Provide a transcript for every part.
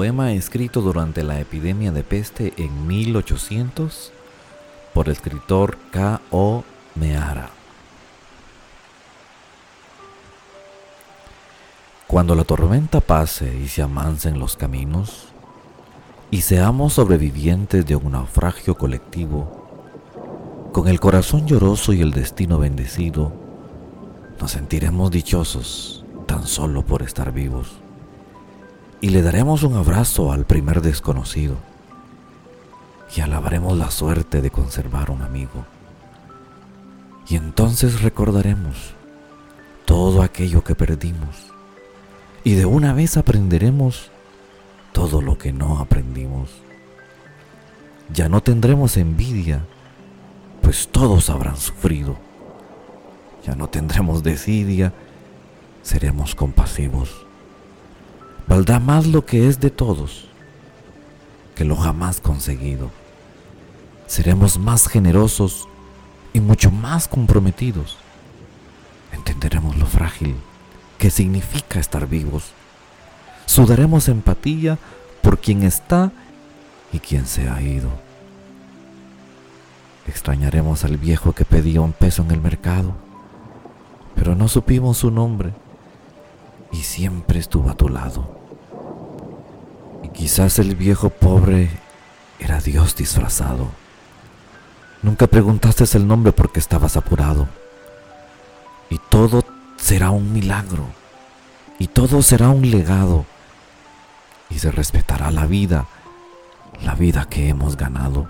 poema escrito durante la epidemia de peste en 1800 por el escritor K. O. Meara. Cuando la tormenta pase y se amansen los caminos, y seamos sobrevivientes de un naufragio colectivo, con el corazón lloroso y el destino bendecido, nos sentiremos dichosos tan solo por estar vivos. Y le daremos un abrazo al primer desconocido. Y alabaremos la suerte de conservar un amigo. Y entonces recordaremos todo aquello que perdimos. Y de una vez aprenderemos todo lo que no aprendimos. Ya no tendremos envidia, pues todos habrán sufrido ya no tendremos desidia, seremos compasivos. Valdrá más lo que es de todos que lo jamás conseguido. Seremos más generosos y mucho más comprometidos. Entenderemos lo frágil que significa estar vivos. Sudaremos empatía por quien está y quien se ha ido. Extrañaremos al viejo que pedía un peso en el mercado pero no supimos su nombre y siempre estuvo a tu lado. Y quizás el viejo pobre era Dios disfrazado. Nunca preguntaste el nombre porque estabas apurado. Y todo será un milagro. Y todo será un legado. Y se respetará la vida, la vida que hemos ganado.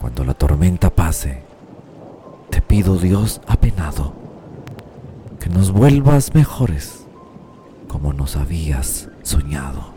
Cuando la tormenta pase, te pido Dios apenado que nos vuelvas mejores como nos habías soñado.